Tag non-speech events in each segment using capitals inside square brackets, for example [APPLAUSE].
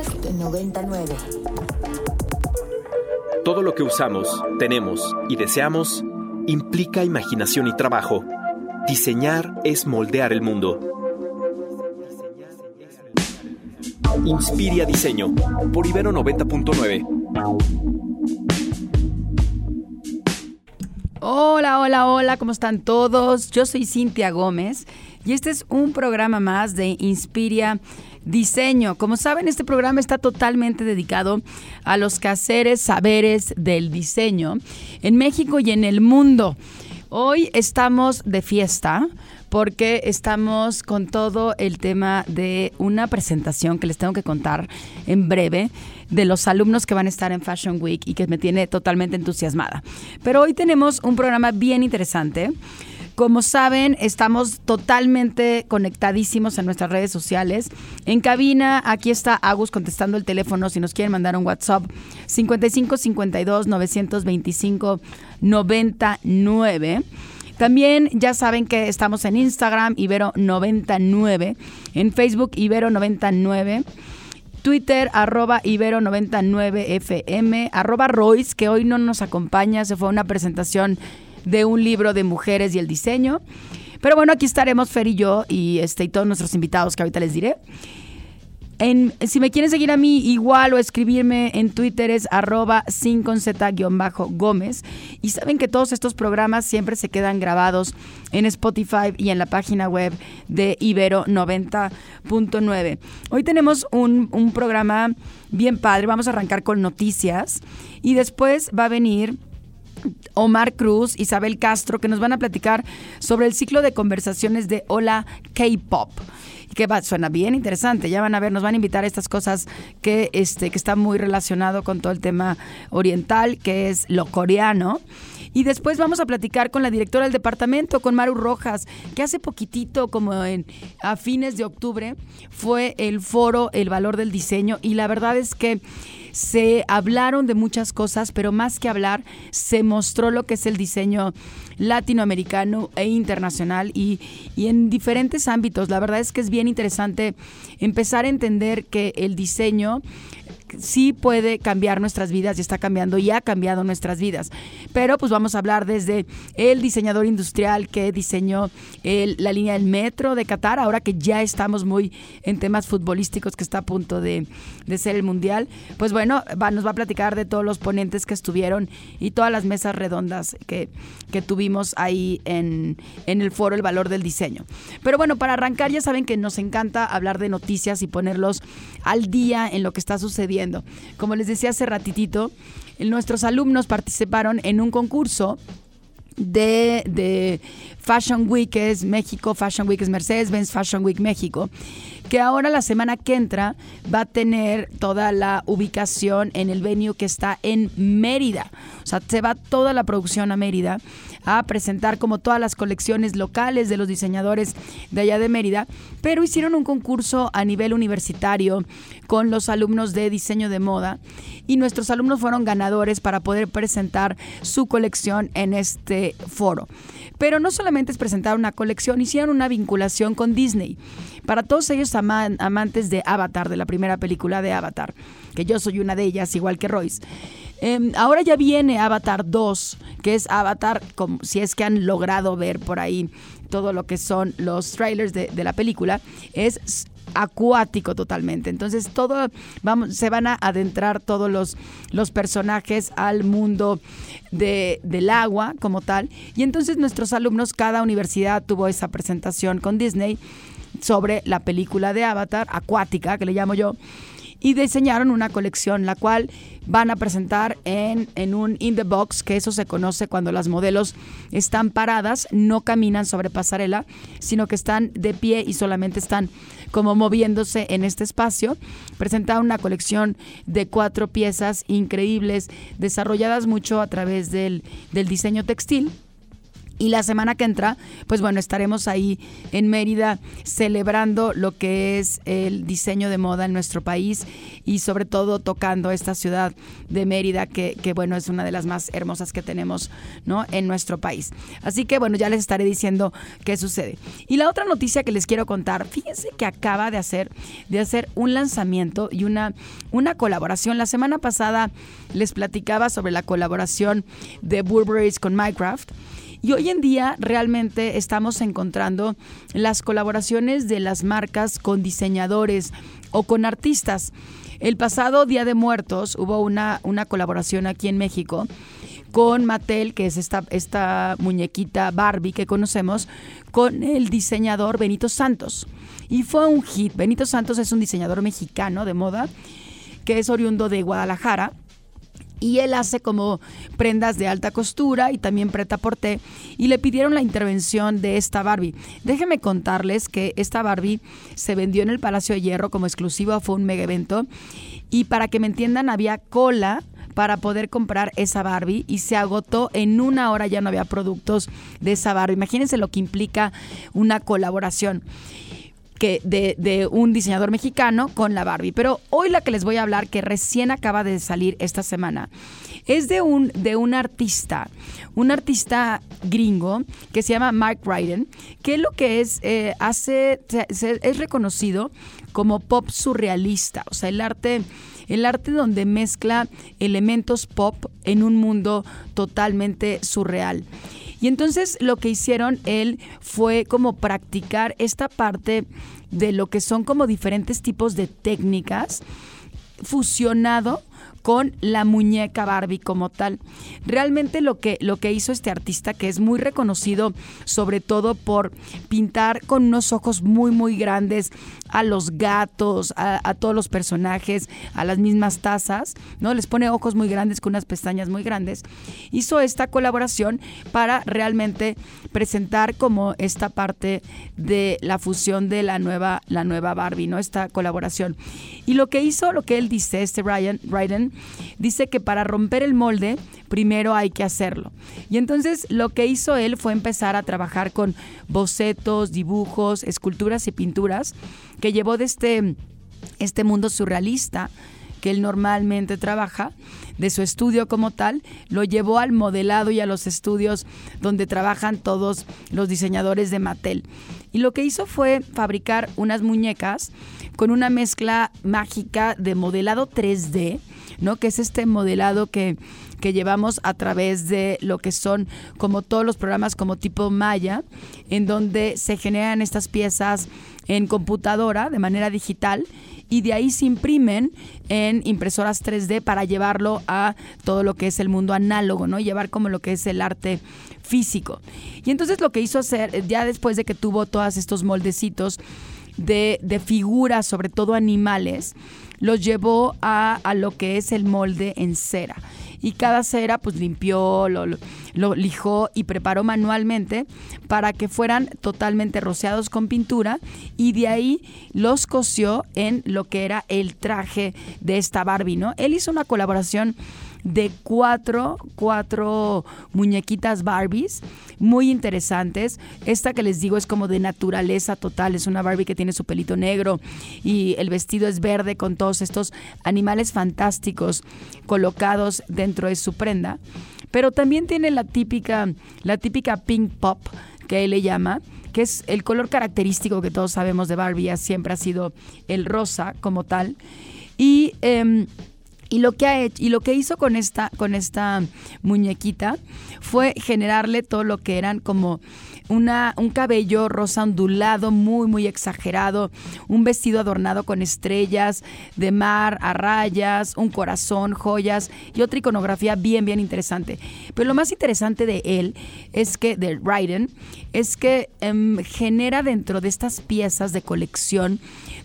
Test 99. Todo lo que usamos, tenemos y deseamos implica imaginación y trabajo. Diseñar es moldear el mundo. Inspiria Diseño por Ibero 90.9. Hola, hola, hola, ¿cómo están todos? Yo soy Cintia Gómez y este es un programa más de Inspiria Diseño. Como saben, este programa está totalmente dedicado a los quehaceres, saberes del diseño en México y en el mundo. Hoy estamos de fiesta porque estamos con todo el tema de una presentación que les tengo que contar en breve de los alumnos que van a estar en Fashion Week y que me tiene totalmente entusiasmada. Pero hoy tenemos un programa bien interesante. Como saben, estamos totalmente conectadísimos en nuestras redes sociales. En cabina, aquí está Agus contestando el teléfono si nos quieren mandar un WhatsApp 55 52 925 99. También ya saben que estamos en Instagram, Ibero99, en Facebook, Ibero99. Twitter, arroba Ibero99FM, arroba Royce, que hoy no nos acompaña, se fue a una presentación de un libro de mujeres y el diseño. Pero bueno, aquí estaremos Fer y yo y, este, y todos nuestros invitados que ahorita les diré si me quieren seguir a mí igual o escribirme en Twitter es arroba sin con gómez Y saben que todos estos programas siempre se quedan grabados en Spotify y en la página web de Ibero 90.9. Hoy tenemos un, un programa bien padre. Vamos a arrancar con noticias y después va a venir Omar Cruz, Isabel Castro, que nos van a platicar sobre el ciclo de conversaciones de Hola K-Pop que va, suena bien interesante. Ya van a ver, nos van a invitar a estas cosas que, este, que está muy relacionado con todo el tema oriental, que es lo coreano. Y después vamos a platicar con la directora del departamento, con Maru Rojas, que hace poquitito, como en, a fines de octubre, fue el foro El Valor del Diseño. Y la verdad es que se hablaron de muchas cosas, pero más que hablar, se mostró lo que es el diseño latinoamericano e internacional y, y, en diferentes ámbitos. La verdad es que es bien interesante empezar a entender que el diseño sí puede cambiar nuestras vidas y está cambiando y ha cambiado nuestras vidas. Pero pues vamos a hablar desde el diseñador industrial que diseñó la línea del metro de Qatar, ahora que ya estamos muy en temas futbolísticos que está a punto de, ser el mundial. Pues bueno, nos va a platicar de todos los ponentes que estuvieron y todas las mesas redondas que, que tuvimos ahí en, en el foro El Valor del Diseño. Pero bueno, para arrancar ya saben que nos encanta hablar de noticias y ponerlos al día en lo que está sucediendo como les decía hace ratitito, nuestros alumnos participaron en un concurso de, Fashion Week, es México, Fashion Week es Mercedes-Benz, Fashion Week México, que ahora la semana que entra va a tener toda la ubicación en el venue que está en Mérida. O sea, se va toda la producción a Mérida a presentar como todas las colecciones locales de los diseñadores de allá de Mérida, pero hicieron un concurso a nivel universitario con los alumnos de diseño de moda y nuestros alumnos fueron ganadores para poder presentar su colección en este foro. Pero no solamente es presentar una colección, hicieron una vinculación con Disney. Para todos ellos amantes de Avatar, de la primera película de Avatar, que yo soy una de ellas, igual que Royce. Em, ahora ya viene Avatar 2, que es Avatar, como, si es que han logrado ver por ahí todo lo que son los trailers de, la película, es acuático totalmente. Entonces todo vamos, se van a adentrar todos los, los personajes al mundo de, del agua como tal. Y entonces nuestros alumnos, cada universidad tuvo esa presentación con Disney sobre la película de Avatar, acuática, que le llamo yo y diseñaron una colección, la cual van a presentar en, en, un in the box, que eso se conoce cuando las modelos están paradas, no caminan sobre pasarela, sino que están de pie y solamente están como moviéndose en este espacio. Presentaron una colección de cuatro piezas increíbles, desarrolladas mucho a través del, del diseño textil Y la semana que entra, pues bueno, estaremos ahí en Mérida celebrando lo que es el diseño de moda en nuestro país y sobre todo tocando esta ciudad de Mérida, que, bueno, es una de las más hermosas que tenemos ¿no? en nuestro país. Así que bueno, ya les estaré diciendo qué sucede. Y la otra noticia que les quiero contar, fíjense que acaba de hacer, de hacer un lanzamiento y una, una colaboración. La semana pasada les platicaba sobre la colaboración de Burberry con Minecraft. Y hoy en día realmente estamos encontrando las colaboraciones de las marcas con diseñadores o con artistas. El pasado Día de Muertos hubo una, una colaboración aquí en México con Mattel, que es esta, esta muñequita Barbie que conocemos, con el diseñador Benito Santos. Y fue un hit. Benito Santos es un diseñador mexicano de moda que es oriundo de Guadalajara y él hace como prendas de alta costura y también preta porté y le pidieron la intervención de esta Barbie. Déjenme contarles que esta Barbie se vendió en el Palacio de Hierro como exclusivo, fue un mega evento y para que me entiendan había cola para poder comprar esa Barbie y se agotó en una hora ya no había productos de esa Barbie. Imagínense lo que implica una colaboración que de, un diseñador mexicano con la Barbie. Pero hoy la que les voy a hablar, que recién acaba de salir esta semana, es de un, de un artista, un artista gringo que se llama Mark Ryden, que lo que es, eh, hace, es reconocido como pop surrealista, o sea, el arte el arte donde mezcla elementos pop en un mundo totalmente surreal. Y entonces lo que hicieron él fue como practicar esta parte de lo que son como diferentes tipos de técnicas fusionado con la muñeca Barbie como tal. Realmente lo que, lo que hizo este artista, que es muy reconocido sobre todo por pintar con unos ojos muy, muy grandes a los gatos, a, todos los personajes, a las mismas tazas, ¿no? Les pone ojos muy grandes con unas pestañas muy grandes. Hizo esta colaboración para realmente presentar como esta parte de la fusión de la nueva, la nueva Barbie, ¿no? Esta colaboración. Y lo que hizo, lo que él dice, este Ryan, Ryan dice que para romper el molde, primero hay que hacerlo. Y entonces lo que hizo él fue empezar a trabajar con bocetos, dibujos, esculturas y pinturas que llevó de este, este mundo surrealista que él normalmente trabaja, de su estudio como tal, lo llevó al modelado y a los estudios donde trabajan todos los diseñadores de Mattel. Y lo que hizo fue fabricar unas muñecas con una mezcla mágica de modelado 3D, ¿no? Que es este modelado que, que llevamos a través de lo que son como todos los programas como tipo Maya, en donde se generan estas piezas en computadora de manera digital y de ahí se imprimen en impresoras 3D para llevarlo a todo lo que es el mundo análogo, ¿no? Llevar como lo que es el arte físico. Y entonces lo que hizo hacer, ya después de que tuvo todos estos moldecitos de, de figuras, sobre todo animales, los llevó a, lo que es el molde en cera. Y cada cera pues limpió, lo, lo, lijó y preparó manualmente para que fueran totalmente rociados con pintura y de ahí los cosió en lo que era el traje de esta Barbie, ¿no? Él hizo una colaboración de cuatro, cuatro muñequitas Barbies muy interesantes. Esta que les digo es como de naturaleza total, es una Barbie que tiene su pelito negro y el vestido es verde con todos estos animales fantásticos colocados dentro de su prenda. Pero también tiene la típica, la típica pink pop que él le llama, que es el color característico que todos sabemos de Barbie, siempre ha sido el rosa como tal. Y em, y lo que ha hecho, y lo que hizo con esta, con esta muñequita fue generarle todo lo que eran como una, un cabello rosa ondulado, muy, muy exagerado, un vestido adornado con estrellas de mar a rayas, un corazón, joyas y otra iconografía bien, bien interesante. Pero lo más interesante de él es que, de Raiden, es que em, genera dentro de estas piezas de colección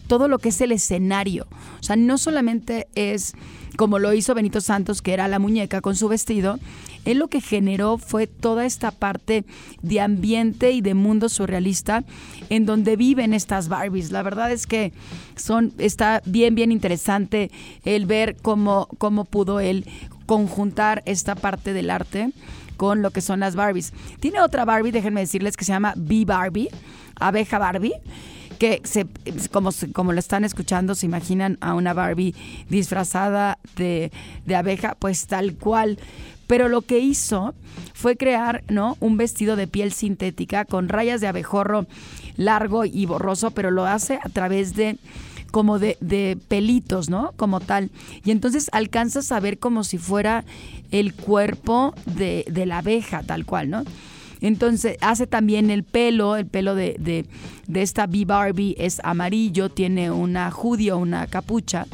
todo lo que es el escenario. O sea, no solamente es como lo hizo Benito Santos, que era la muñeca con su vestido, él lo que generó fue toda esta parte de ambiente y de mundo surrealista en donde viven estas Barbies. La verdad es que son, está bien, bien interesante el ver cómo, cómo pudo él conjuntar esta parte del arte con lo que son las Barbies. Tiene otra Barbie, déjenme decirles, que se llama Bee Barbie, abeja Barbie que se, como, como lo están escuchando, se imaginan a una Barbie disfrazada de, de, abeja, pues tal cual. Pero lo que hizo fue crear ¿no? un vestido de piel sintética con rayas de abejorro largo y borroso, pero lo hace a través de como de, de, pelitos, ¿no? Como tal. Y entonces alcanzas a ver como si fuera el cuerpo de, de la abeja, tal cual, ¿no? Entonces hace también el pelo, el pelo de, de, de esta Bee Barbie es amarillo, tiene una judía, una capucha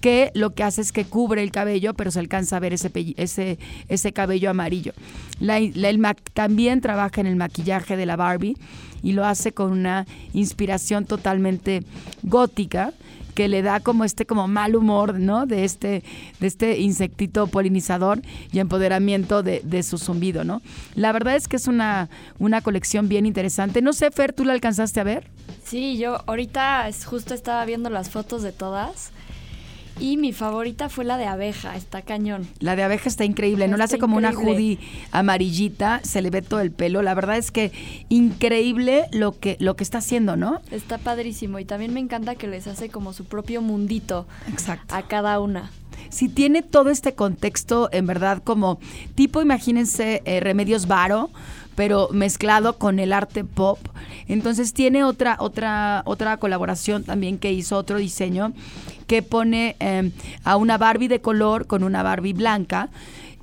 que lo que hace es que cubre el cabello, pero se alcanza a ver ese, ese, ese cabello amarillo. La, el también trabaja en el maquillaje de la Barbie y lo hace con una inspiración totalmente gótica que le da como este como mal humor, ¿no? De este, de este insectito polinizador y empoderamiento de, de, su zumbido, ¿no? La verdad es que es una, una colección bien interesante. No sé, Fer, ¿tú la alcanzaste a ver? Sí, yo ahorita justo estaba viendo las fotos de todas y mi favorita fue la de abeja, está cañón. La de abeja está increíble, no la hace como una hoodie amarillita, se le ve todo el pelo. La verdad es que increíble lo que, lo que está haciendo, ¿no? Está padrísimo y también me encanta que les hace como su propio mundito Exacto. a cada una. Si tiene todo este contexto, en verdad, como tipo, imagínense, eh, Remedios Varo, pero mezclado con el arte pop. Entonces tiene otra, otra, otra colaboración también que hizo otro diseño que pone eh, a una Barbie de color con una Barbie blanca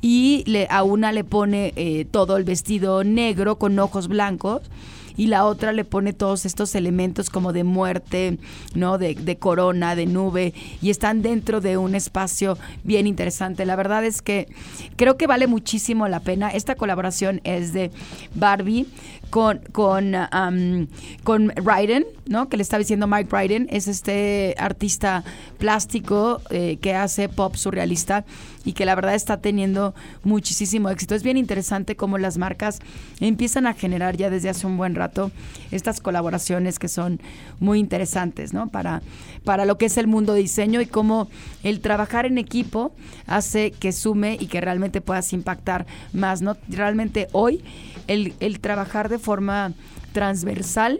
y le, a una le pone eh, todo el vestido negro con ojos blancos y la otra le pone todos estos elementos como de muerte, ¿no? De, de, corona, de nube, y están dentro de un espacio bien interesante. La verdad es que creo que vale muchísimo la pena. Esta colaboración es de Barbie con, con, um, con Ryden, ¿no? Que le estaba diciendo Mike Ryden, es este artista plástico eh, que hace pop surrealista y que la verdad está teniendo muchísimo éxito. Es bien interesante cómo las marcas empiezan a generar ya desde hace un buen rato estas colaboraciones que son muy interesantes, ¿no? Para, para lo que es el mundo de diseño y cómo el trabajar en equipo hace que sume y que realmente puedas impactar más, ¿no? Realmente hoy el, el trabajar de forma transversal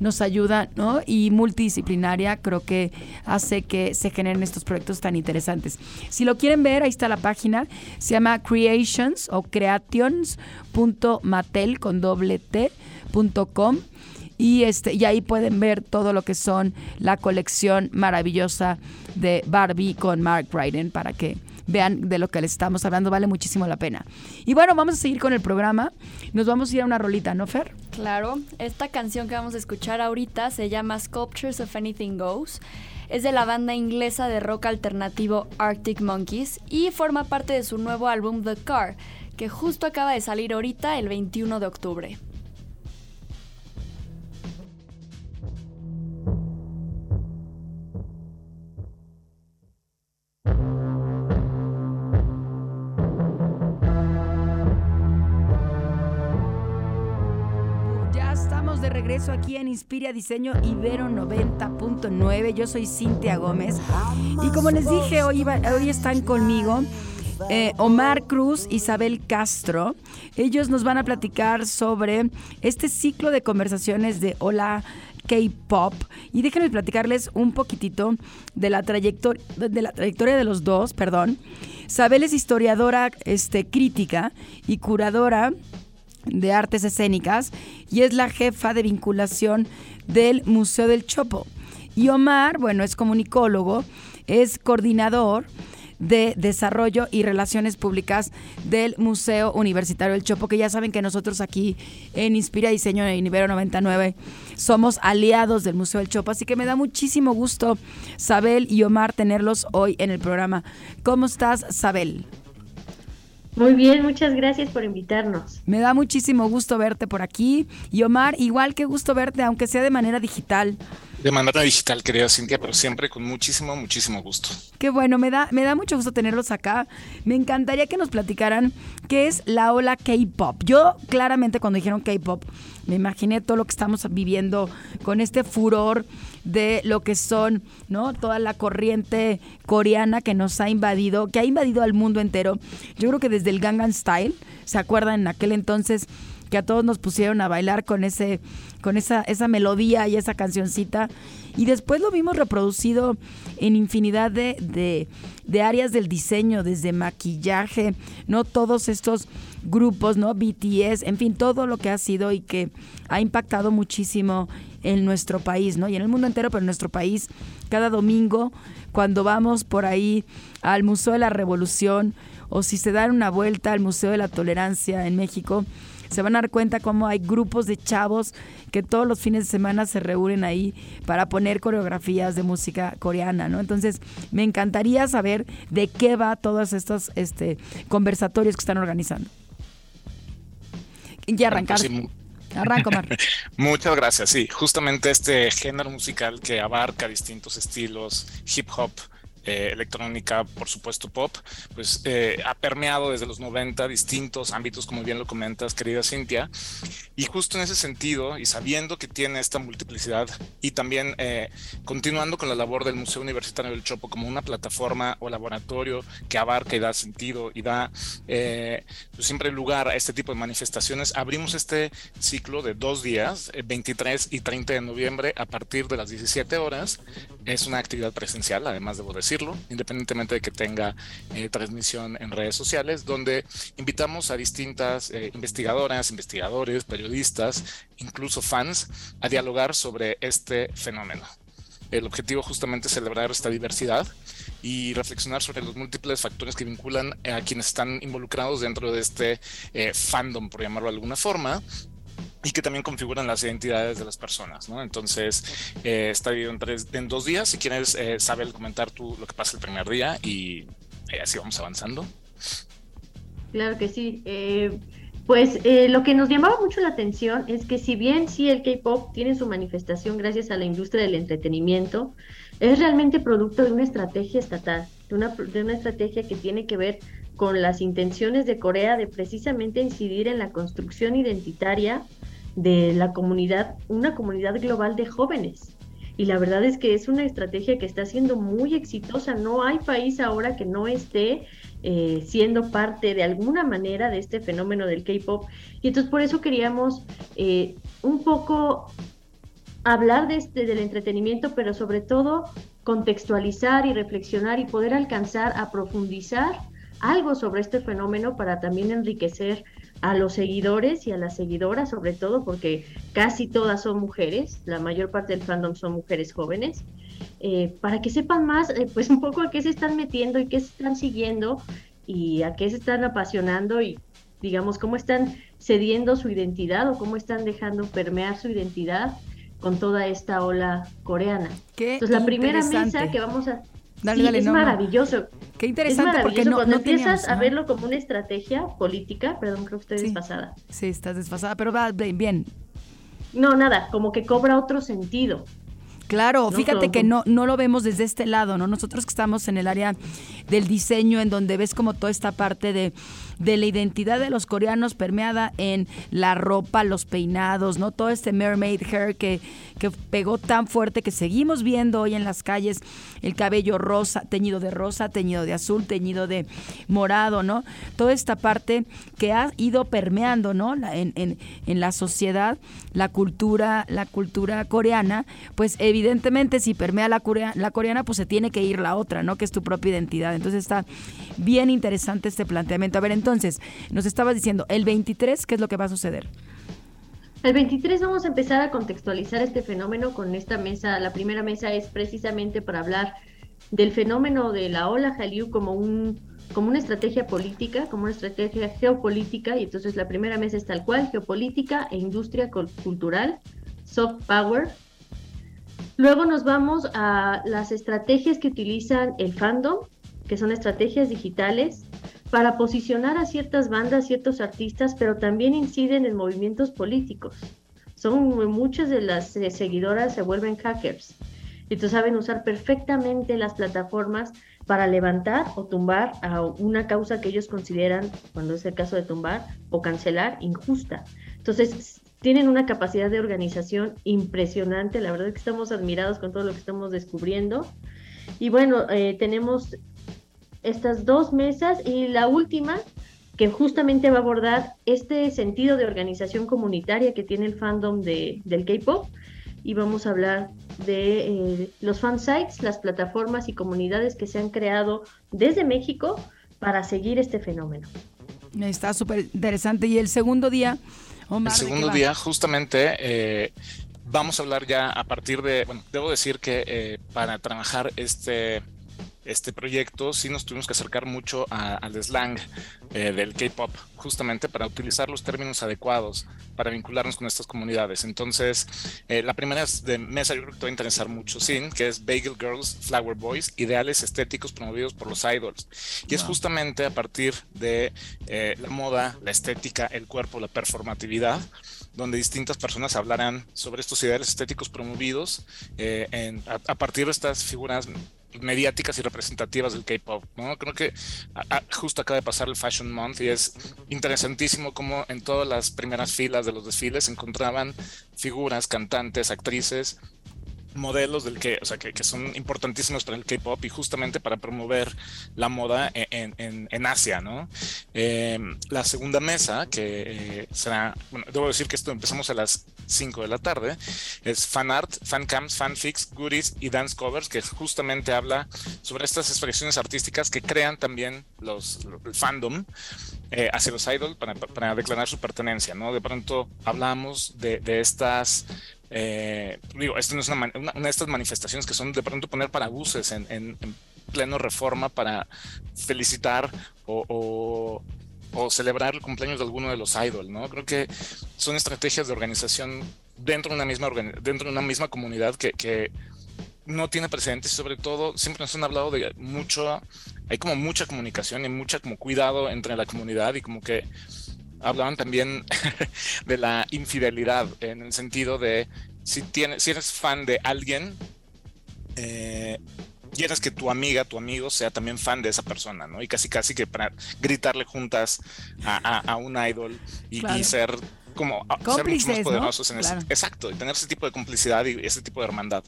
nos ayuda, ¿no? Y multidisciplinaria creo que hace que se generen estos proyectos tan interesantes. Si lo quieren ver, ahí está la página, se llama creations o creations.matel con doble t y este y ahí pueden ver todo lo que son la colección maravillosa de Barbie con Mark Ryden para que vean de lo que les estamos hablando, vale muchísimo la pena. Y bueno, vamos a seguir con el programa. Nos vamos a ir a una rolita, ¿no, Fer? Claro, esta canción que vamos a escuchar ahorita se llama Sculptures of Anything Goes. Es de la banda inglesa de rock alternativo Arctic Monkeys y forma parte de su nuevo álbum The Car, que justo acaba de salir ahorita el 21 de octubre. Regreso aquí en Inspira Diseño Ibero 90.9. Yo soy Cintia Gómez. Y como les dije, hoy, hoy están conmigo eh, Omar Cruz, Isabel Castro. Ellos nos van a platicar sobre este ciclo de conversaciones de Hola K-Pop. Y déjenme platicarles un poquitito de la, trayectoria, de la trayectoria de los dos, perdón. Isabel es historiadora este, crítica y curadora de Artes Escénicas y es la jefa de vinculación del Museo del Chopo. Y Omar, bueno, es comunicólogo, es coordinador de Desarrollo y Relaciones Públicas del Museo Universitario del Chopo, que ya saben que nosotros aquí en Inspira Diseño en Ibero 99 somos aliados del Museo del Chopo, así que me da muchísimo gusto, Sabel y Omar, tenerlos hoy en el programa. ¿Cómo estás, Sabel? Muy bien, muchas gracias por invitarnos. Me da muchísimo gusto verte por aquí. Y Omar, igual que gusto verte, aunque sea de manera digital. De manera digital, querida Cintia, pero siempre con muchísimo, muchísimo gusto. Qué bueno, me da, me da mucho gusto tenerlos acá. Me encantaría que nos platicaran qué es la ola K-pop. Yo claramente cuando dijeron K-pop me imaginé todo lo que estamos viviendo con este furor de lo que son, ¿no? Toda la corriente coreana que nos ha invadido, que ha invadido al mundo entero. Yo creo que desde el Gangnam Style, ¿se acuerdan en aquel entonces que a todos nos pusieron a bailar con ese con esa esa melodía y esa cancioncita y después lo vimos reproducido en infinidad de, de, de áreas del diseño, desde maquillaje, no todos estos grupos, ¿no? BTS, en fin, todo lo que ha sido y que ha impactado muchísimo en nuestro país, ¿no? Y en el mundo entero, pero en nuestro país, cada domingo, cuando vamos por ahí al Museo de la Revolución, o si se dan una vuelta al Museo de la Tolerancia en México, se van a dar cuenta cómo hay grupos de chavos que todos los fines de semana se reúnen ahí para poner coreografías de música coreana, ¿no? Entonces, me encantaría saber de qué va todos estos este, conversatorios que están organizando. Ya arrancar. Arranco, Mar. [LAUGHS] Muchas gracias. Sí, justamente este género musical que abarca distintos estilos, hip hop, eh, electrónica, por supuesto pop, pues eh, ha permeado desde los 90 distintos ámbitos, como bien lo comentas, querida Cintia. Y justo en ese sentido, y sabiendo que tiene esta multiplicidad, y también eh, continuando con la labor del Museo Universitario del Chopo como una plataforma o laboratorio que abarca y da sentido y da pues siempre lugar a este tipo de manifestaciones, abrimos este ciclo de dos días, 23 y 30 de noviembre, a partir de las 17 horas. Es una actividad presencial, además debo decir independientemente de que tenga eh, transmisión en redes sociales, donde invitamos a distintas eh, investigadoras, investigadores, periodistas, incluso fans, a dialogar sobre este fenómeno. El objetivo justamente es celebrar esta diversidad y reflexionar sobre los múltiples factores que vinculan a quienes están involucrados dentro de este eh, fandom, por llamarlo de alguna forma, y que también configuran las identidades de las personas, ¿no? Entonces, eh, está dividido en, tres, en dos días. Si quieres, eh, saber comentar tú lo que pasa el primer día y eh, así vamos avanzando. Claro que sí. Eh, pues lo que nos llamaba mucho la atención es que si bien sí el K-Pop tiene su manifestación gracias a la industria del entretenimiento, es realmente producto de una estrategia estatal, de una, de una estrategia que tiene que ver con las intenciones de Corea de precisamente incidir en la construcción identitaria de la comunidad, una comunidad global de jóvenes. Y la verdad es que es una estrategia que está siendo muy exitosa. No hay país ahora que no esté eh, siendo parte de alguna manera de este fenómeno del K-Pop. Y entonces por eso queríamos eh, un poco hablar de este, del entretenimiento, pero sobre todo contextualizar y reflexionar y poder alcanzar a profundizar algo sobre este fenómeno para también enriquecer a los seguidores y a las seguidoras, sobre todo porque casi todas son mujeres, la mayor parte del fandom son mujeres jóvenes, eh, para que sepan más, eh, pues un poco a qué se están metiendo y qué se están siguiendo y a qué se están apasionando y digamos cómo están cediendo su identidad o cómo están dejando permear su identidad con toda esta ola coreana. Entonces la primera mesa que vamos a es maravilloso. Qué interesante porque no, cuando empiezas a verlo como una estrategia política, perdón, creo que estoy desfasada. Sí, estás desfasada, pero va bien. No, nada, como que cobra otro sentido. Claro, fíjate que no, no lo vemos desde este lado, ¿no? Nosotros que estamos en el área del diseño, en donde ves como toda esta parte de de la identidad de los coreanos permeada en la ropa, los peinados, ¿no? Todo este mermaid hair que, que pegó tan fuerte que seguimos viendo hoy en las calles, el cabello rosa, teñido de rosa, teñido de azul, teñido de morado, ¿no? Toda esta parte que ha ido permeando, ¿no? en, en, en la sociedad, la cultura, la cultura coreana, pues evidentemente si permea la, la coreana, pues se tiene que ir la otra, ¿no? Que es tu propia identidad. Entonces está bien interesante este planteamiento. A ver, entonces, entonces, nos estabas diciendo, el 23, ¿qué es lo que va a suceder? El 23 vamos a empezar a contextualizar este fenómeno con esta mesa. La primera mesa es precisamente para hablar del fenómeno de la ola Hallyu como como una estrategia política, como una estrategia geopolítica, y entonces la primera mesa es tal cual, geopolítica e industria cultural, soft power. Luego nos vamos a las estrategias que utilizan el fandom, que son estrategias digitales, para posicionar a ciertas bandas, ciertos artistas, pero también inciden en movimientos políticos. Son muchas de las eh, seguidoras se vuelven hackers. Entonces saben usar perfectamente las plataformas para levantar o tumbar a una causa que ellos consideran, cuando es el caso de tumbar o cancelar, injusta. Entonces, tienen una capacidad de organización impresionante. La verdad es que estamos admirados con todo lo que estamos descubriendo. Y bueno, eh, tenemos estas dos mesas y la última que justamente va a abordar este sentido de organización comunitaria que tiene el fandom de, del K-Pop y vamos a hablar de eh, los fansites, las plataformas y comunidades que se han creado desde México para seguir este fenómeno. Está súper interesante. Y el segundo día, Omar, El segundo día, justamente, eh, vamos a hablar ya a partir de, bueno, debo decir que eh, para trabajar este este proyecto sí nos tuvimos que acercar mucho al slang eh, del K-pop, justamente para utilizar los términos adecuados para vincularnos con estas comunidades. Entonces, eh, la primera de mesa yo creo que te va a interesar mucho, sin que es Bagel Girls, Flower Boys, ideales estéticos promovidos por los idols. Y es justamente a partir de eh, la moda, la estética, el cuerpo, la performatividad donde distintas personas hablarán sobre estos ideales estéticos promovidos a, partir de estas figuras mediáticas y representativas del K-pop, ¿no? Creo que justo acaba de pasar el Fashion Month y es interesantísimo cómo en todas las primeras filas de los desfiles se encontraban figuras, cantantes, actrices modelos del que, o sea, que, son importantísimos para el K-pop y justamente para promover la moda en, en, Asia, ¿no? Em, la segunda mesa, que eh, será, bueno, debo decir que esto empezamos a las 5 de la tarde, es fan art, fan cams, fanfics, goodies y dance covers, que justamente habla sobre estas expresiones artísticas que crean también los, el fandom eh, hacia los idols para, para, declarar su pertenencia, ¿no? De pronto hablamos de, de estas eh, digo, esto no es una, de estas manifestaciones que son de pronto poner parabuses en, en, pleno reforma para felicitar o, celebrar el cumpleaños de alguno de los idols, ¿no? Creo que son estrategias de organización dentro de una misma, dentro de una misma comunidad que, que no tiene precedentes y sobre todo siempre nos han hablado de mucho, hay como mucha comunicación y mucha como cuidado entre la comunidad y como que hablaban también [LAUGHS] de la infidelidad, en el sentido de si, tienes, si eres fan de alguien, eh, quieres que tu amiga, tu amigo sea también fan de esa persona, ¿no? Y casi casi que para gritarle juntas a, un idol y, ser como ser mucho más poderosos en ese, exacto y tener ese tipo de complicidad y ese tipo de hermandad.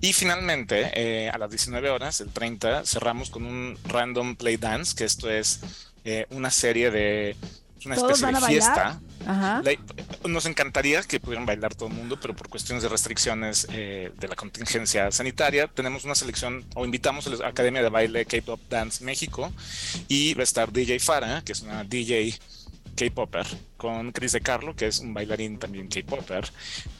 Y finalmente eh, a las 19 horas el 30 cerramos con un random play dance que esto es eh, una serie de una especie de fiesta. nos encantaría que pudieran bailar todo el mundo, pero por cuestiones de restricciones eh, de la contingencia sanitaria, tenemos una selección o invitamos a la Academia de Baile K-Pop Dance México y va a estar DJ Fara, que es una DJ K-Popper, con Chris de Carlo, que es un bailarín también K-Popper,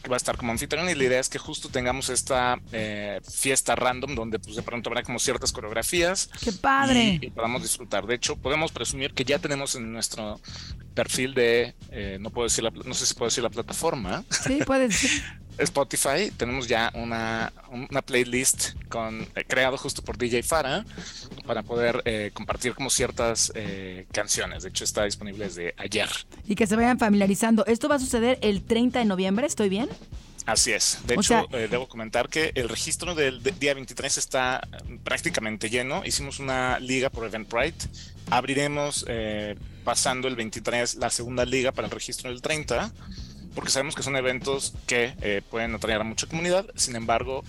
que va a estar como anfitrión. Y la idea es que justo tengamos esta eh, fiesta random donde pues de pronto habrá como ciertas coreografías. ¡Qué padre! Y, podamos disfrutar. De hecho, podemos presumir que ya tenemos en nuestro perfil de, eh, no puedo decir, la, no sé si puedo decir la plataforma. Sí, puedes decir. [LAUGHS] Spotify tenemos ya una, una playlist con, eh, creado justo por DJ Fara para poder eh, compartir como ciertas eh, canciones. De hecho, está disponible desde ayer. Y que se vayan familiarizando. Esto va a suceder el 30 de noviembre, ¿estoy bien? Así es. De hecho, debo comentar que el registro del día 23 está prácticamente lleno. Hicimos una liga por Eventbrite. Abriremos pasando el 23 la segunda liga para el registro del 30 porque sabemos que son eventos que eh, pueden atraer a mucha comunidad, sin embargo,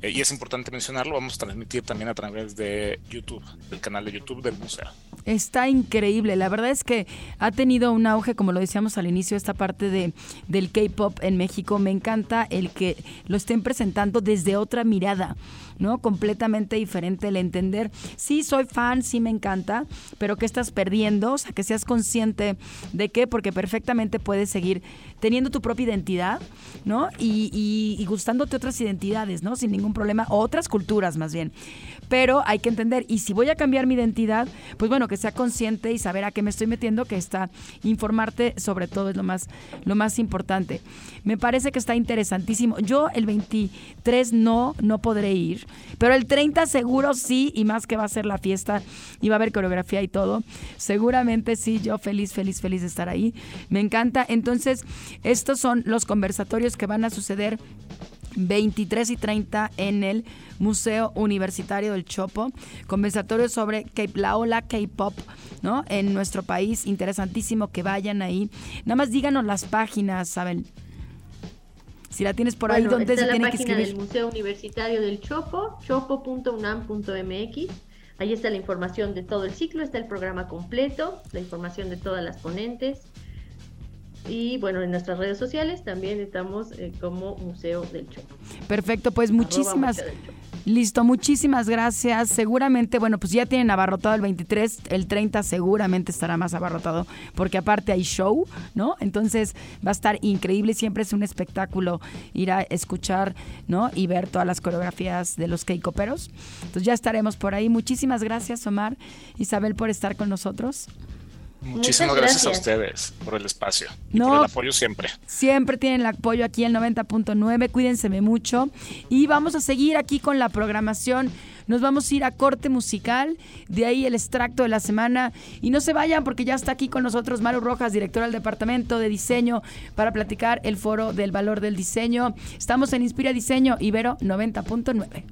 eh, y es importante mencionarlo, vamos a transmitir también a través de YouTube, del canal de YouTube del museo. Está increíble, la verdad es que ha tenido un auge, como lo decíamos al inicio, esta parte de, del K-Pop en México. Me encanta el que lo estén presentando desde otra mirada. ¿No? Completamente diferente el entender, sí soy fan, sí me encanta, pero ¿qué estás perdiendo? O sea, que seas consciente de qué, porque perfectamente puedes seguir teniendo tu propia identidad, ¿no? Y, y, gustándote otras identidades, ¿no? Sin ningún problema, o otras culturas más bien. Pero hay que entender, y si voy a cambiar mi identidad, pues bueno, que sea consciente y saber a qué me estoy metiendo, que está informarte sobre todo es lo más, lo más importante. Me parece que está interesantísimo. Yo el 23 no, no podré ir Pero el 30 seguro sí, y más que va a ser la fiesta y va a haber coreografía y todo. Seguramente sí, yo feliz, feliz, feliz de estar ahí. Me encanta. Entonces, estos son los conversatorios que van a suceder 23 y 30 en el Museo Universitario del Chopo. Conversatorios sobre la ola K-pop, ¿no? En nuestro país. Interesantísimo que vayan ahí. Nada más díganos las páginas, ¿saben? Si la tienes por ahí, ¿dónde se tiene que escribir? del Museo Universitario del Chopo, chopo.unam.mx. Ahí está la información de todo el ciclo, está el programa completo, la información de todas las ponentes. Y bueno, en nuestras redes sociales también estamos eh, como Museo del Chopo. Perfecto, pues muchísimas. Listo, muchísimas gracias. Seguramente, bueno, pues ya tienen abarrotado el 23, el 30 seguramente estará más abarrotado, porque aparte hay show, ¿no? Entonces va a estar increíble, siempre es un espectáculo ir a escuchar, ¿no? Y ver todas las coreografías de los Keikoperos. Entonces ya estaremos por ahí. Muchísimas gracias, Omar, Isabel, por estar con nosotros. Muchísimas gracias. a ustedes por el espacio y por el apoyo siempre. Siempre tienen el apoyo aquí en 90.9. Cuídense mucho. Y vamos a seguir aquí con la programación. Nos vamos a ir a corte musical, de ahí el extracto de la semana. Y no se vayan porque ya está aquí con nosotros Maru Rojas, directora del Departamento de Diseño, para platicar el foro del valor del diseño. Estamos en Inspira Diseño, Ibero 90.9.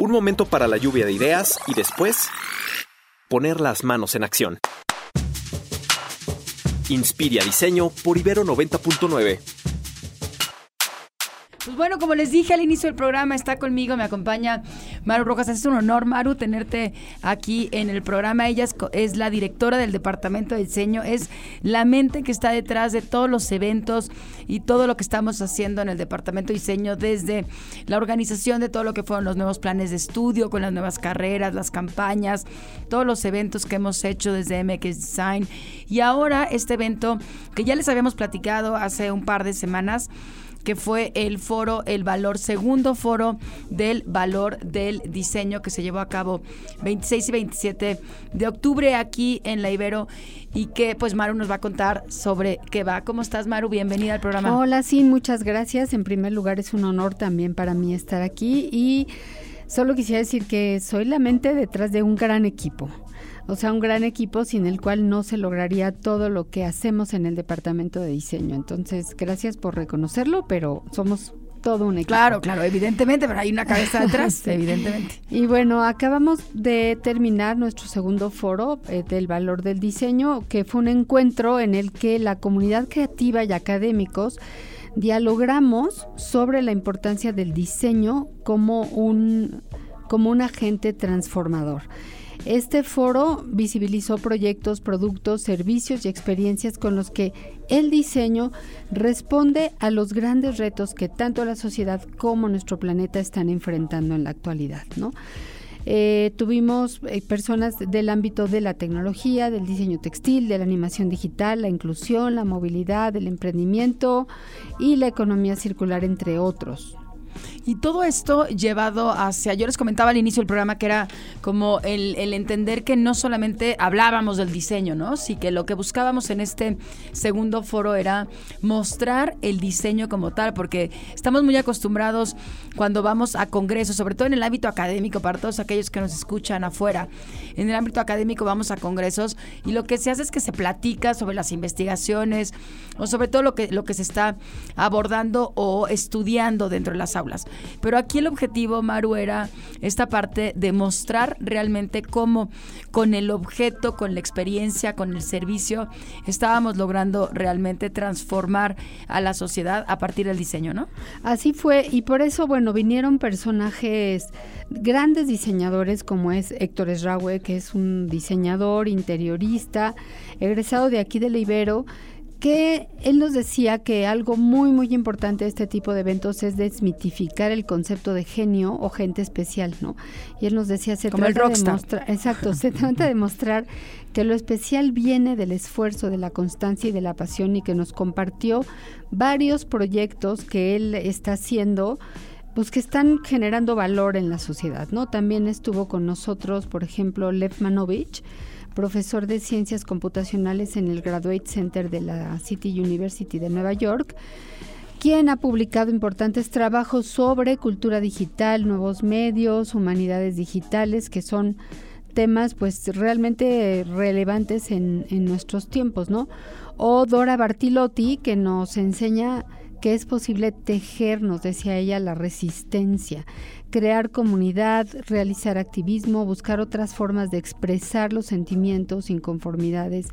Un momento para la lluvia de ideas y después poner las manos en acción. Inspira Diseño por Ibero 90.9. Pues bueno, como les dije al inicio del programa, está conmigo, me acompaña Maru Rojas. Es un honor, Maru, tenerte aquí en el programa. Ella es, la directora del Departamento de Diseño, es la mente que está detrás de todos los eventos y todo lo que estamos haciendo en el Departamento de Diseño, desde la organización de todo lo que fueron los nuevos planes de estudio, con las nuevas carreras, las campañas, todos los eventos que hemos hecho desde MX Design. Y ahora este evento que ya les habíamos platicado hace un par de semanas que fue el foro El Valor, segundo foro del valor del diseño que se llevó a cabo 26 y 27 de octubre aquí en La Ibero y que pues Maru nos va a contar sobre qué va. ¿Cómo estás Maru? Bienvenida al programa. Hola, sí, muchas gracias. En primer lugar es un honor también para mí estar aquí y solo quisiera decir que soy la mente detrás de un gran equipo. O sea, un gran equipo sin el cual no se lograría todo lo que hacemos en el departamento de diseño. Entonces, gracias por reconocerlo, pero somos todo un equipo. Claro, claro, evidentemente, pero hay una cabeza [LAUGHS] detrás, evidentemente. Y bueno, acabamos de terminar nuestro segundo foro eh, del valor del diseño, que fue un encuentro en el que la comunidad creativa y académicos dialogamos sobre la importancia del diseño como un, como un agente transformador. Este foro visibilizó proyectos, productos, servicios y experiencias con los que el diseño responde a los grandes retos que tanto la sociedad como nuestro planeta están enfrentando en la actualidad, ¿no? Eh, tuvimos eh, personas del ámbito de la tecnología, del diseño textil, de la animación digital, la inclusión, la movilidad, el emprendimiento y la economía circular, entre otros. Y todo esto llevado hacia, yo les comentaba al inicio del programa que era como el, entender que no solamente hablábamos del diseño, ¿no? Sí que lo que buscábamos en este segundo foro era mostrar el diseño como tal, porque estamos muy acostumbrados cuando vamos a congresos, sobre todo en el ámbito académico, para todos aquellos que nos escuchan afuera, en el ámbito académico vamos a congresos y lo que se hace es que se platica sobre las investigaciones o sobre todo lo que, lo que se está abordando o estudiando dentro de las aulas. Pero aquí el objetivo, Maru, era esta parte de mostrar realmente cómo con el objeto, con la experiencia, con el servicio, estábamos logrando realmente transformar a la sociedad a partir del diseño, ¿no? Así fue, y por eso, bueno, vinieron personajes, grandes diseñadores como es Héctor Esraue, que es un diseñador interiorista, egresado de aquí de Ibero, que él nos decía que algo muy muy importante de este tipo de eventos es desmitificar el concepto de genio o gente especial, ¿no? Y él nos decía se trata de mostrar, exacto, se [LAUGHS] trata de mostrar que lo especial viene del esfuerzo, de la constancia y de la pasión y que nos compartió varios proyectos que él está haciendo pues que están generando valor en la sociedad, ¿no? También estuvo con nosotros, por ejemplo, Lev Manovich, profesor de ciencias computacionales en el Graduate Center de la City University de Nueva York, quien ha publicado importantes trabajos sobre cultura digital, nuevos medios, humanidades digitales, que son temas pues realmente relevantes en, en nuestros tiempos, ¿no? O Dora Bartilotti, que nos enseña que es posible tejer, nos decía ella, la resistencia, crear comunidad, realizar activismo, buscar otras formas de expresar los sentimientos, inconformidades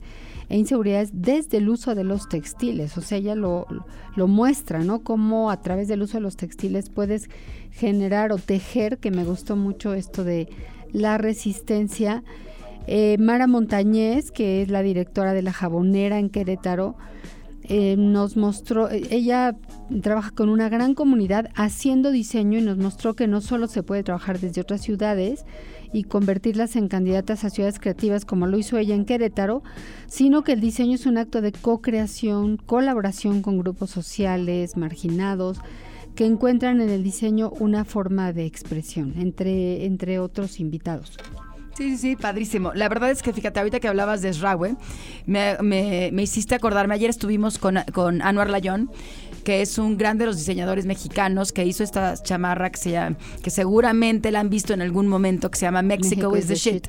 e inseguridades desde el uso de los textiles. O sea, ella lo, lo muestra, ¿no? Cómo a través del uso de los textiles puedes generar o tejer, que me gustó mucho esto de la resistencia. Eh, Mara Montañez, que es la directora de la Jabonera en Querétaro, eh, nos mostró, eh, ella trabaja con una gran comunidad haciendo diseño y nos mostró que no solo se puede trabajar desde otras ciudades y convertirlas en candidatas a ciudades creativas como lo hizo ella en Querétaro, sino que el diseño es un acto de co-creación, colaboración con grupos sociales, marginados, que encuentran en el diseño una forma de expresión, entre, entre otros invitados. Sí, sí, sí, padrísimo. La verdad es que fíjate, ahorita que hablabas de Srawe, me, me, me hiciste acordarme, ayer estuvimos con, con Anuar Layón, que es un gran de los diseñadores mexicanos que hizo esta chamarra que, se llama, que seguramente la han visto en algún momento, que se llama Mexico, is the, shit.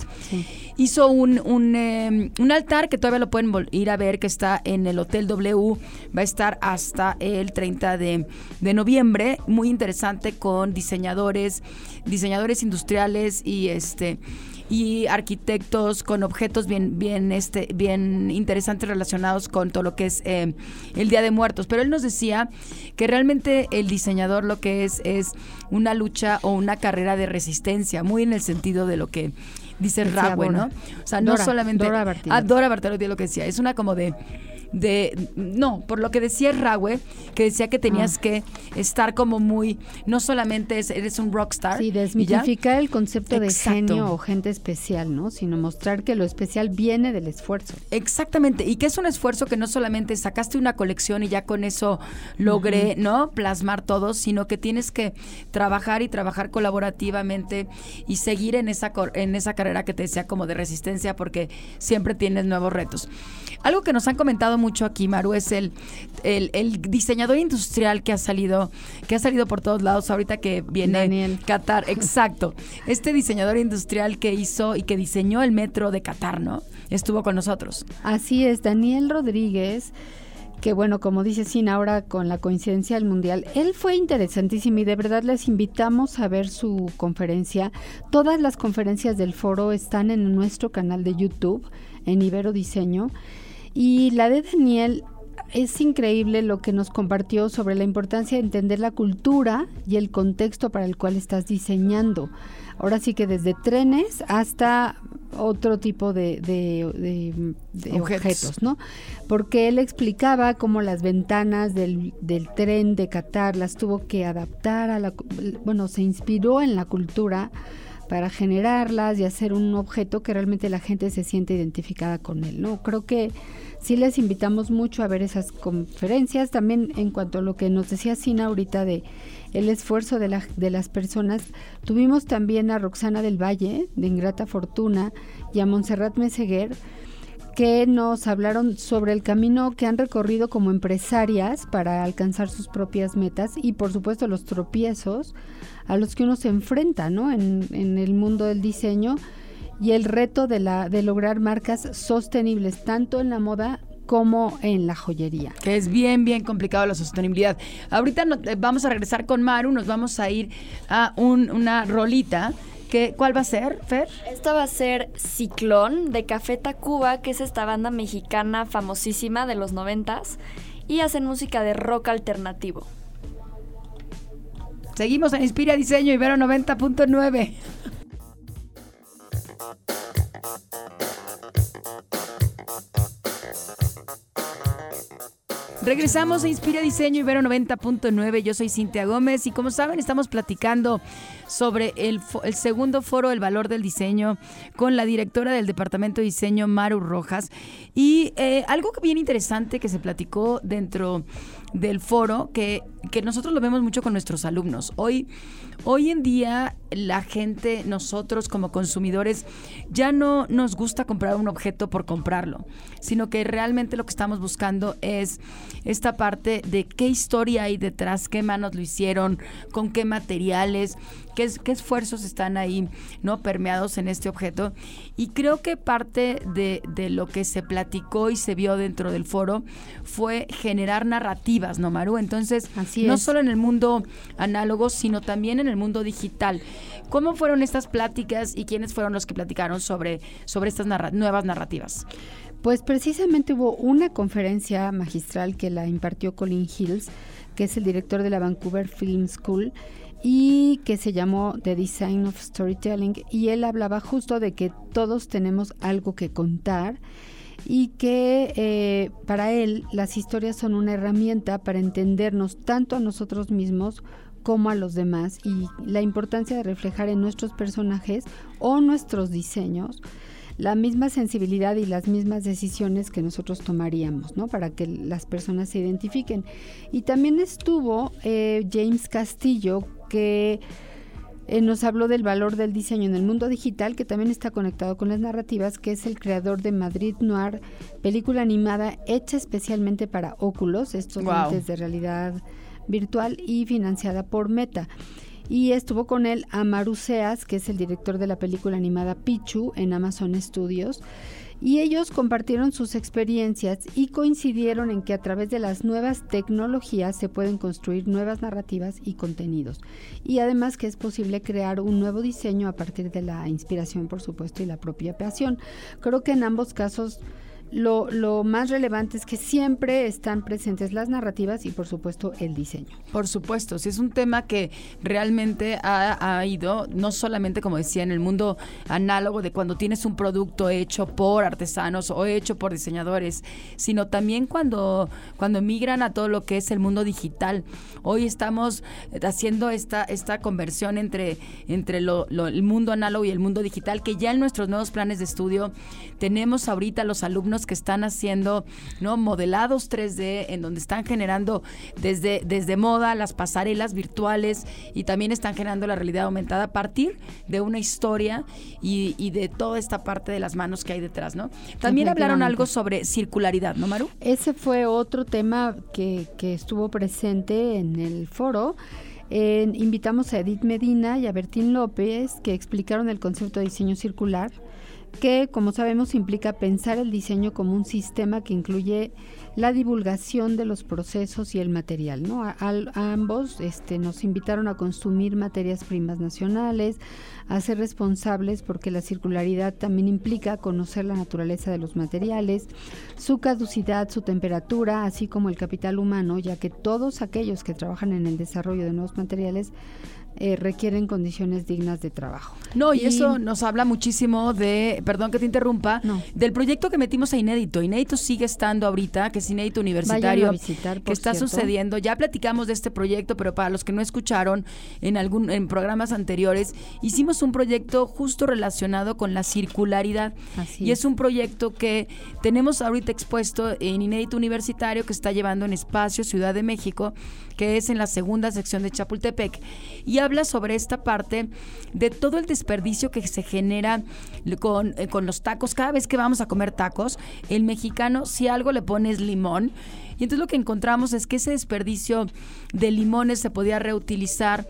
Hizo un, un, eh, un, altar que todavía lo pueden ir a ver, que está en el Hotel W, va a estar hasta el 30 de, de noviembre, muy interesante con diseñadores, diseñadores industriales y este y arquitectos con objetos bien, bien, este, bien interesantes relacionados con todo lo que es eh, el Día de Muertos. Pero él nos decía que realmente el diseñador lo que es es una lucha o una carrera de resistencia, muy en el sentido de lo que dice Ragüe, ¿no? O sea, no solamente... Dora. Ah, Dora Bartolotti lo que decía, es una como de de no, por lo que decía Rahue, que decía que tenías Ah. que estar como muy no solamente es- eres un rockstar, Sí, desmitificar el concepto de Exacto. genio o gente especial, ¿no? Sino mostrar que lo especial viene del esfuerzo. Exactamente, y que es un esfuerzo que no solamente sacaste una colección y ya con eso logré, ¿no? Plasmar todo, sino que tienes que trabajar y trabajar colaborativamente y seguir en esa en esa carrera que te decía como de resistencia porque siempre tienes nuevos retos. Algo que nos han comentado mucho aquí, Maru, es el, el, el diseñador industrial que ha salido, que ha salido por todos lados ahorita que viene Daniel. Qatar, exacto. Este diseñador industrial que hizo y que diseñó el metro de Qatar, ¿no? Estuvo con nosotros. Así es, Daniel Rodríguez, que bueno, como dice Sin ahora con la coincidencia del Mundial, él fue interesantísimo y de verdad les invitamos a ver su conferencia. Todas las conferencias del foro están en nuestro canal de YouTube, en Ibero Diseño. Y la de Daniel es increíble lo que nos compartió sobre la importancia de entender la cultura y el contexto para el cual estás diseñando. Ahora sí que desde trenes hasta otro tipo de, de- de- de Objetos. objetos. ¿no? Porque él explicaba cómo las ventanas del, del tren de Qatar las tuvo que adaptar a la... Bueno, se inspiró en la cultura para generarlas y hacer un objeto que realmente la gente se siente identificada con él, ¿no? Creo que sí les invitamos mucho a ver esas conferencias, también en cuanto a lo que nos decía Sina ahorita de el esfuerzo de, la- de las personas, tuvimos también a Roxana del Valle, de Ingrata Fortuna, y a Montserrat Meseguer, que nos hablaron sobre el camino que han recorrido como empresarias para alcanzar sus propias metas y por supuesto los tropiezos a los que uno se enfrenta ¿no? en, en el mundo del diseño y el reto de, la, de lograr marcas sostenibles tanto en la moda como en la joyería. que es bien, bien complicado la sostenibilidad. Ahorita eh, vamos a regresar con Maru, nos vamos a ir a un- una rolita. Que, ¿Cuál va a ser, Fer? Esta va a ser Ciclón de Café Tacuba, que es esta banda mexicana famosísima de los noventas y hacen música de rock alternativo. Seguimos en Inspira Diseño Ibero 90.9. Regresamos a Inspira Diseño Ibero 90.9. Yo soy Cintia Gómez y como saben estamos platicando sobre el, el segundo foro El Valor del Diseño con la directora del Departamento de Diseño, Maru Rojas. Y eh, algo bien interesante que se platicó dentro del foro que, que nosotros lo vemos mucho con nuestros alumnos. Hoy, hoy en día la gente, nosotros como consumidores, ya no nos gusta comprar un objeto por comprarlo, sino que realmente lo que estamos buscando es esta parte de qué historia hay detrás, qué manos lo hicieron, con qué materiales, qué, qué esfuerzos están ahí no permeados en este objeto. Y creo que parte de, de lo que se platicó y se vio dentro del foro fue generar narrativas, ¿no, Maru? Entonces, no solo en el mundo análogo, sino también en el mundo digital. ¿Cómo fueron estas pláticas y quiénes fueron los que platicaron sobre, sobre estas nuevas narrativas? Pues precisamente hubo una conferencia magistral que la impartió Colin Hills, que es el director de la Vancouver Film School y que se llamó The Design of Storytelling y él hablaba justo de que todos tenemos algo que contar y que eh, para él las historias son una herramienta para entendernos tanto a nosotros mismos como a los demás y la importancia de reflejar en nuestros personajes o nuestros diseños la misma sensibilidad y las mismas decisiones que nosotros tomaríamos, ¿no? Para que las personas se identifiquen. Y también estuvo eh, James Castillo, que eh, nos habló del valor del diseño en el mundo digital, que también está conectado con las narrativas, que es el creador de Madrid Noir, película animada hecha especialmente para óculos, estos lentes de realidad virtual y financiada por Meta. Y estuvo con él Amaru Seas, que es el director de la película animada Pichu en Amazon Studios. Y ellos compartieron sus experiencias y coincidieron en que a través de las nuevas tecnologías se pueden construir nuevas narrativas y contenidos. Y además que es posible crear un nuevo diseño a partir de la inspiración, por supuesto, y la propia pasión. Creo que en ambos casos lo, lo, más relevante es que siempre están presentes las narrativas y por supuesto el diseño. Por supuesto, si es un tema que realmente ha, ido, no solamente como decía, en el mundo análogo de cuando tienes un producto hecho por artesanos o hecho por diseñadores, sino también cuando, cuando migran a todo lo que es el mundo digital. Hoy estamos haciendo esta, esta conversión entre, entre el mundo análogo y el mundo digital, que ya en nuestros nuevos planes de estudio tenemos ahorita los alumnos que están haciendo no modelados 3D en donde están generando desde, desde moda las pasarelas virtuales y también están generando la realidad aumentada a partir de una historia y, de toda esta parte de las manos que hay detrás, ¿no? También hablaron algo sobre circularidad, ¿no, Maru? Ese fue otro tema que, que estuvo presente en el foro. invitamos a Edith Medina y a Bertín López que explicaron el concepto de diseño circular que, como sabemos, implica pensar el diseño como un sistema que incluye la divulgación de los procesos y el material. ¿no? A, ambos este, nos invitaron a consumir materias primas nacionales, a ser responsables porque la circularidad también implica conocer la naturaleza de los materiales, su caducidad, su temperatura, así como el capital humano, ya que todos aquellos que trabajan en el desarrollo de nuevos materiales eh, requieren condiciones dignas de trabajo. No, y, eso nos habla muchísimo de, perdón que te interrumpa, del proyecto que metimos a Inédito. Inédito sigue estando ahorita, que es Inédito Universitario, que está sucediendo. Ya platicamos de este proyecto, pero para los que no escucharon en algún en programas anteriores, hicimos un proyecto justo relacionado con la circularidad. y es un proyecto que tenemos ahorita expuesto en Inédito Universitario que está llevando en Espacio Ciudad de México, que es en la segunda sección de Chapultepec. Y habla sobre esta parte de todo el desperdicio que se genera con, eh, con los tacos. Cada vez que vamos a comer tacos, el mexicano, si algo le pones limón, y entonces lo que encontramos es que ese desperdicio de limones se podía reutilizar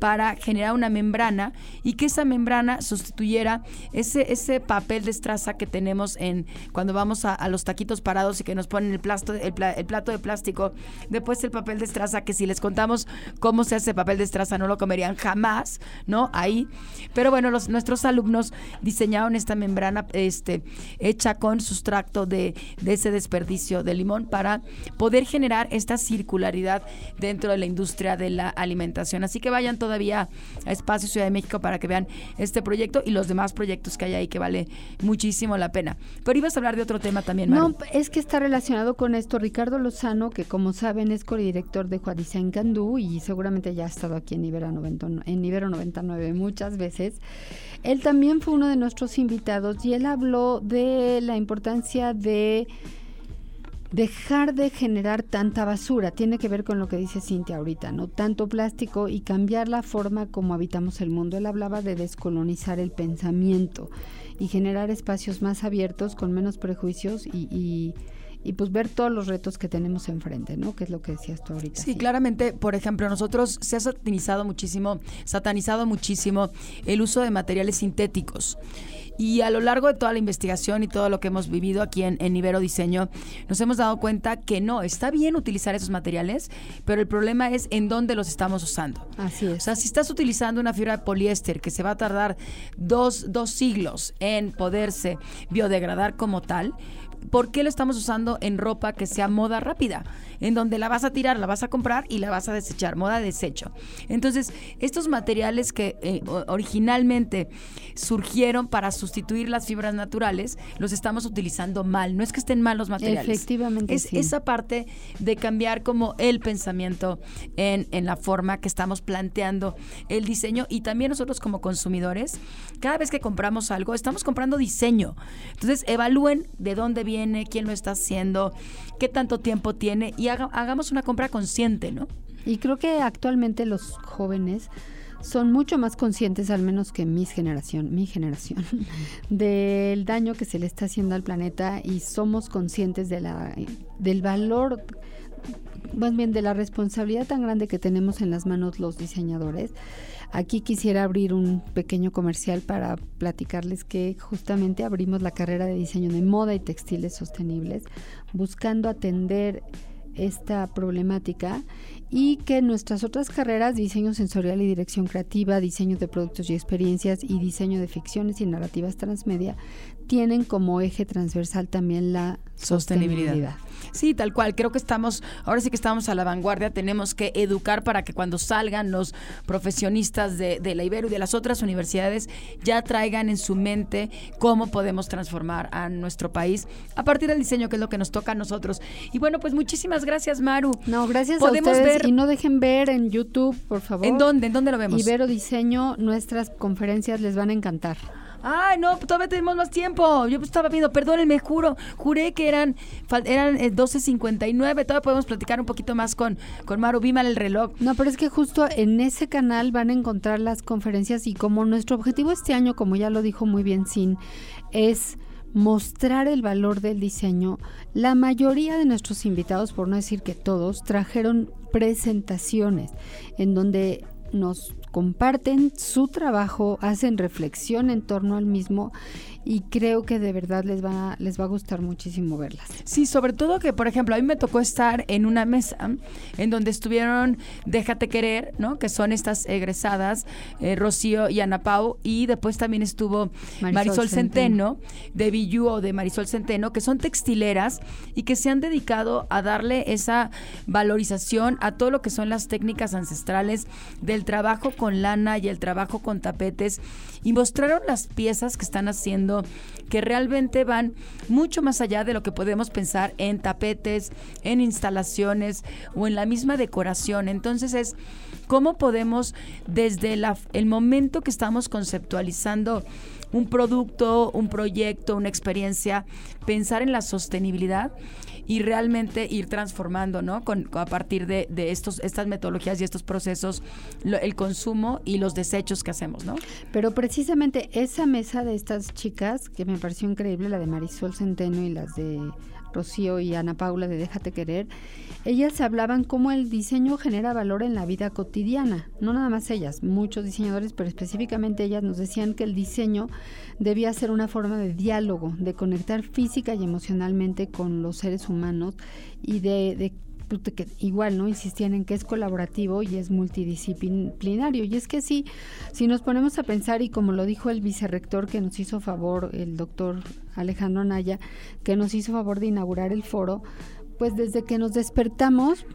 para generar una membrana y que esa membrana sustituyera ese, ese papel de estraza que tenemos en cuando vamos a, los taquitos parados y que nos ponen el, plato, el, plato de plástico, después el papel de estraza, que si les contamos cómo se hace papel de estraza no lo comerían jamás, ¿no? Ahí. Pero bueno, los, nuestros alumnos diseñaron esta membrana este, hecha con sustracto de, de ese desperdicio de limón para poder generar esta circularidad dentro de la industria de la alimentación. Así que vayan todos todavía a Espacio Ciudad de México para que vean este proyecto y los demás proyectos que hay ahí que vale muchísimo la pena. Pero ibas a hablar de otro tema también, No, es que está relacionado con esto. Ricardo Lozano, que como saben es codirector de Juadisen Candú y seguramente ya ha estado aquí en Ibero, 90, en Ibero 99 muchas veces. Él también fue uno de nuestros invitados y él habló de la importancia de dejar de generar tanta basura. Tiene que ver con lo que dice Cintia ahorita, ¿no? Tanto plástico y cambiar la forma como habitamos el mundo. Él hablaba de descolonizar el pensamiento y generar espacios más abiertos, con menos prejuicios y, y, pues ver todos los retos que tenemos enfrente, ¿no? Que es lo que decías tú ahorita. Sí, claramente, por ejemplo, nosotros se ha satanizado muchísimo, satanizado muchísimo el uso de materiales sintéticos. Y a lo largo de toda la investigación y todo lo que hemos vivido aquí en, en Ibero Diseño, nos hemos dado cuenta que no, está bien utilizar esos materiales, pero el problema es en dónde los estamos usando. Así es. O sea, si estás utilizando una fibra de poliéster que se va a tardar dos, dos siglos en poderse biodegradar como tal, ¿por qué lo estamos usando en ropa que sea moda rápida? En donde la vas a tirar, la vas a comprar y la vas a desechar, moda de desecho. Entonces, estos materiales que eh, originalmente surgieron para sustituir las fibras naturales, los estamos utilizando mal. No es que estén mal los materiales. Efectivamente. Es esa parte de cambiar como el pensamiento en, en la forma que estamos planteando el diseño y también nosotros como consumidores, cada vez que compramos algo, estamos comprando diseño. Entonces, evalúen de dónde viene quién lo está haciendo, qué tanto tiempo tiene y hagamos una compra consciente, ¿no? Y creo que actualmente los jóvenes son mucho más conscientes, al menos que mi generación, mi generación, [LAUGHS] del daño que se le está haciendo al planeta y somos conscientes de la, del valor, más bien de la responsabilidad tan grande que tenemos en las manos los diseñadores Aquí quisiera abrir un pequeño comercial para platicarles que justamente abrimos la carrera de diseño de moda y textiles sostenibles, buscando atender esta problemática y que nuestras otras carreras, diseño sensorial y dirección creativa, diseño de productos y experiencias y diseño de ficciones y narrativas transmedia, tienen como eje transversal también la sostenibilidad. Sí, tal cual. Creo que estamos, ahora sí que estamos a la vanguardia. Tenemos que educar para que cuando salgan los profesionistas de, la Ibero y de las otras universidades ya traigan en su mente cómo podemos transformar a nuestro país a partir del diseño, que es lo que nos toca a nosotros. Y bueno, pues muchísimas gracias, Maru. No, gracias Podemos a ustedes. Ver... Y no dejen ver en YouTube, por favor. ¿En dónde? ¿En dónde lo vemos? Ibero Diseño, nuestras conferencias les van a encantar. Ay, no, todavía tenemos más tiempo. Yo estaba viendo, perdónenme, juro, juré que eran, eran 12.59. Eh, todavía podemos platicar un poquito más con, con Maru. Vi el reloj. No, pero es que justo en ese canal van a encontrar las conferencias y como nuestro objetivo este año, como ya lo dijo muy bien Sin, es mostrar el valor del diseño, la mayoría de nuestros invitados, por no decir que todos, trajeron presentaciones en donde nos comparten su trabajo, hacen reflexión en torno al mismo y creo que de verdad les va, les va a gustar muchísimo verlas. Sí, sobre todo que, por ejemplo, a mí me tocó estar en una mesa en donde estuvieron Déjate Querer, ¿no? Que son estas egresadas, eh, Rocío y Ana Pau, y después también estuvo Marisol, Centeno, de Billu o de Marisol Centeno, que son textileras y que se han dedicado a darle esa valorización a todo lo que son las técnicas ancestrales del trabajo con lana y el trabajo con tapetes y mostraron las piezas que están haciendo que realmente van mucho más allá de lo que podemos pensar en tapetes, en instalaciones o en la misma decoración. Entonces es cómo podemos desde el momento que estamos conceptualizando un producto, un proyecto, una experiencia, pensar en la sostenibilidad y realmente ir transformando, ¿no? Con, a partir de, estos, estas metodologías y estos procesos, el consumo y los desechos que hacemos, ¿no? Pero precisamente esa mesa de estas chicas, que me pareció increíble, la de Marisol Centeno y las de Rocío y Ana Paula de Déjate Querer, ellas hablaban cómo el diseño genera valor en la vida cotidiana. No nada más ellas, muchos diseñadores, pero específicamente ellas nos decían que el diseño debía ser una forma de diálogo, de conectar física y emocionalmente con los seres humanos y de, de igual no insistían en que es colaborativo y es multidisciplinario. Y es que sí, si nos ponemos a pensar, y como lo dijo el vicerrector que nos hizo favor, el doctor Alejandro Naya, que nos hizo favor de inaugurar el foro, pues desde que nos despertamos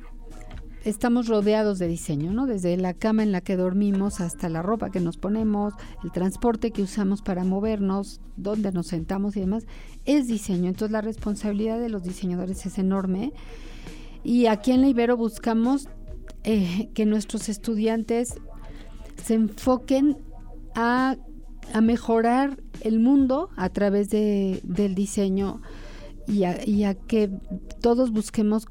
estamos rodeados de diseño, ¿no? Desde la cama en la que dormimos hasta la ropa que nos ponemos, el transporte que usamos para movernos, donde nos sentamos y demás, es diseño. Entonces la responsabilidad de los diseñadores es enorme y aquí en la Ibero buscamos eh, que nuestros estudiantes se enfoquen a, mejorar el mundo a través de, del diseño y a, que todos busquemos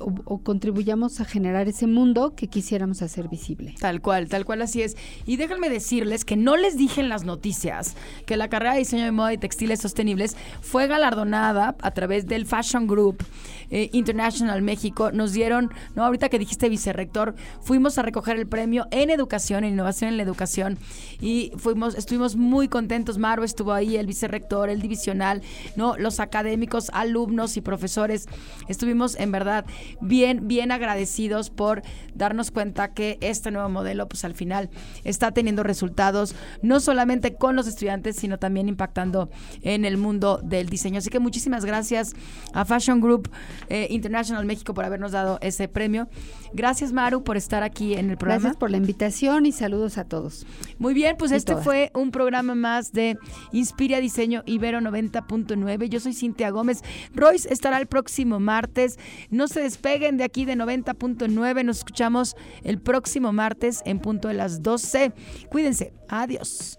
o, contribuyamos a generar ese mundo que quisiéramos hacer visible. Tal cual, tal cual así es. Y déjenme decirles que no les dije en las noticias que la carrera de diseño de moda y textiles sostenibles fue galardonada a través del Fashion Group eh, International México. Nos dieron, no, ahorita que dijiste vicerrector, fuimos a recoger el premio en educación, en innovación en la educación y fuimos, estuvimos muy contentos. Maro estuvo ahí, el vicerrector, el divisional, no, los académicos, alumnos y profesores. Estuvimos en verdad bien, bien agradecidos por darnos cuenta que este nuevo modelo, pues al final está teniendo resultados, no solamente con los estudiantes, sino también impactando en el mundo del diseño. Así que muchísimas gracias a Fashion Group eh, International México por habernos dado ese premio. Gracias, Maru, por estar aquí en el programa. Gracias por la invitación y saludos a todos. Muy bien, pues este fue un programa más de Inspira Diseño Ibero 90.9. Yo soy Cintia Gómez. Royce estará el próximo martes. No se despeguen de aquí de 90.9. Nos escuchamos el próximo martes en punto de las 12. Cuídense. Adiós.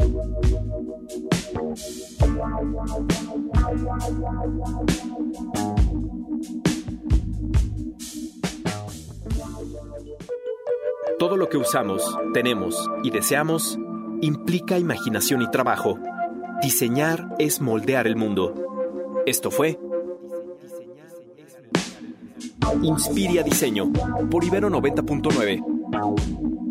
Todo lo que usamos, tenemos y deseamos implica imaginación y trabajo. Diseñar es moldear el mundo. Esto fue Inspiria Diseño por Ibero 90.9.